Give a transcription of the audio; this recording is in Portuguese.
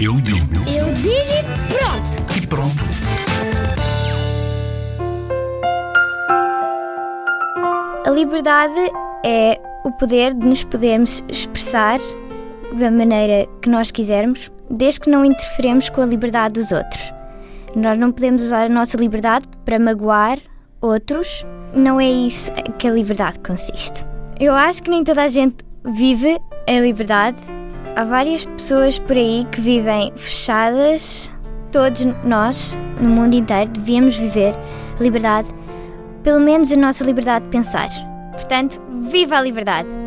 Eu digo Eu digo e pronto. e pronto. A liberdade é o poder de nos podermos expressar da maneira que nós quisermos, desde que não interferemos com a liberdade dos outros. Nós não podemos usar a nossa liberdade para magoar outros. Não é isso que a liberdade consiste. Eu acho que nem toda a gente vive em liberdade. Há várias pessoas por aí que vivem fechadas. Todos nós, no mundo inteiro, devíamos viver a liberdade, pelo menos a nossa liberdade de pensar. Portanto, viva a liberdade!